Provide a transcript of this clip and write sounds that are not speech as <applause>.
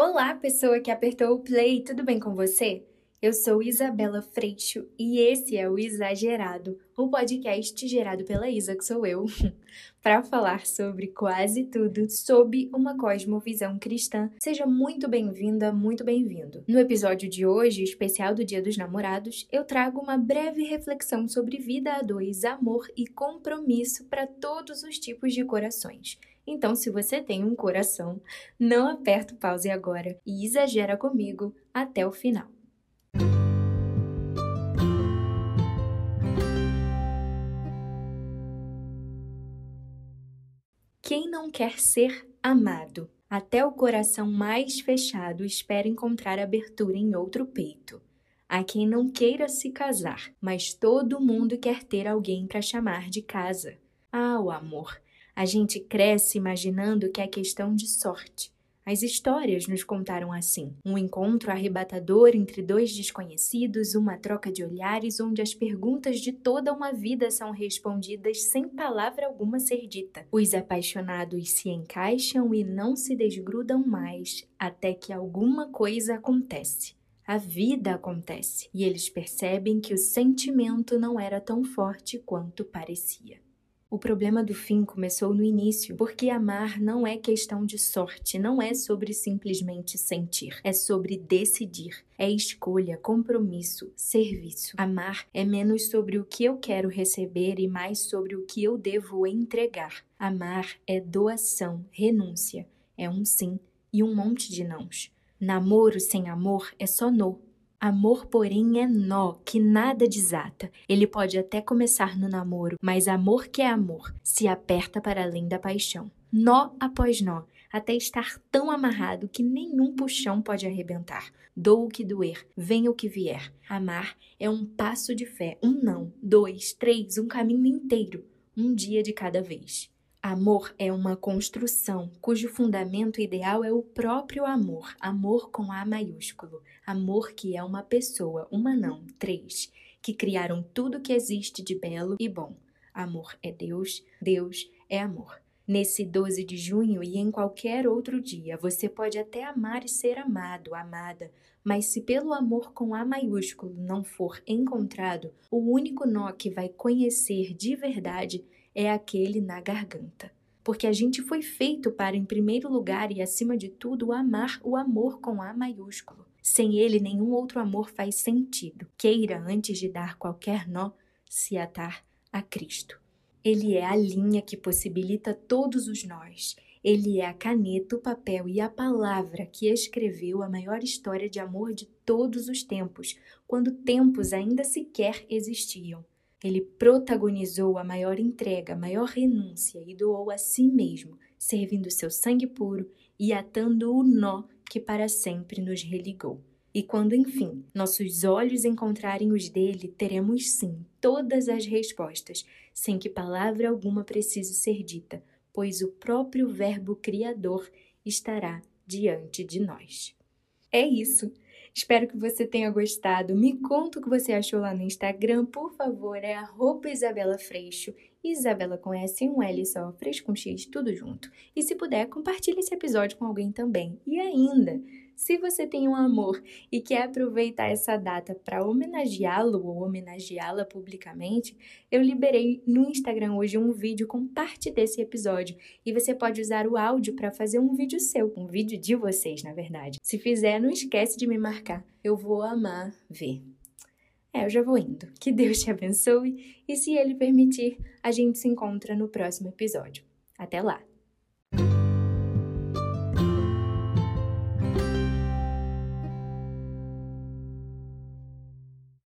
Olá, pessoa que apertou o play, tudo bem com você? Eu sou Isabela Freixo e esse é o Exagerado, o podcast gerado pela Isa, que sou eu, <laughs> para falar sobre quase tudo sob uma cosmovisão cristã. Seja muito bem-vinda, muito bem-vindo. No episódio de hoje, especial do Dia dos Namorados, eu trago uma breve reflexão sobre vida a dois, amor e compromisso para todos os tipos de corações. Então, se você tem um coração, não aperta o pause agora e exagera comigo até o final. Quem não quer ser amado? Até o coração mais fechado espera encontrar abertura em outro peito. Há quem não queira se casar, mas todo mundo quer ter alguém para chamar de casa. Ah, o amor! A gente cresce imaginando que é questão de sorte. As histórias nos contaram assim: um encontro arrebatador entre dois desconhecidos, uma troca de olhares onde as perguntas de toda uma vida são respondidas sem palavra alguma ser dita. Os apaixonados se encaixam e não se desgrudam mais até que alguma coisa acontece. A vida acontece e eles percebem que o sentimento não era tão forte quanto parecia. O problema do fim começou no início, porque amar não é questão de sorte, não é sobre simplesmente sentir, é sobre decidir, é escolha, compromisso, serviço. Amar é menos sobre o que eu quero receber e mais sobre o que eu devo entregar. Amar é doação, renúncia, é um sim e um monte de nãos. Namoro sem amor é só no, Amor, porém, é nó que nada desata. Ele pode até começar no namoro, mas amor que é amor se aperta para além da paixão. Nó após nó, até estar tão amarrado que nenhum puxão pode arrebentar. Dou o que doer, venha o que vier. Amar é um passo de fé, um não, dois, três, um caminho inteiro, um dia de cada vez. Amor é uma construção cujo fundamento ideal é o próprio amor, amor com A maiúsculo, amor que é uma pessoa, uma não, três, que criaram tudo que existe de belo e bom. Amor é Deus, Deus é amor. Nesse 12 de junho e em qualquer outro dia, você pode até amar e ser amado, amada, mas se pelo amor com A maiúsculo não for encontrado, o único nó que vai conhecer de verdade é aquele na garganta. Porque a gente foi feito para, em primeiro lugar e acima de tudo, amar o amor com A maiúsculo. Sem ele, nenhum outro amor faz sentido. Queira, antes de dar qualquer nó, se atar a Cristo. Ele é a linha que possibilita todos os nós. Ele é a caneta, o papel e a palavra que escreveu a maior história de amor de todos os tempos, quando tempos ainda sequer existiam. Ele protagonizou a maior entrega, a maior renúncia e doou a si mesmo, servindo seu sangue puro e atando o nó que para sempre nos religou. E quando, enfim, nossos olhos encontrarem os dele, teremos sim todas as respostas, sem que palavra alguma precise ser dita, pois o próprio Verbo Criador estará diante de nós. É isso! Espero que você tenha gostado. Me conta o que você achou lá no Instagram, por favor, é Isabela Freixo. Isabela com S um L só, Freixo com X, tudo junto. E se puder, compartilhe esse episódio com alguém também. E ainda, se você tem um amor e quer aproveitar essa data para homenageá-lo ou homenageá-la publicamente, eu liberei no Instagram hoje um vídeo com parte desse episódio e você pode usar o áudio para fazer um vídeo seu, um vídeo de vocês, na verdade. Se fizer, não esquece de me marcar. Eu vou amar ver. É, eu já vou indo. Que Deus te abençoe e, se Ele permitir, a gente se encontra no próximo episódio. Até lá!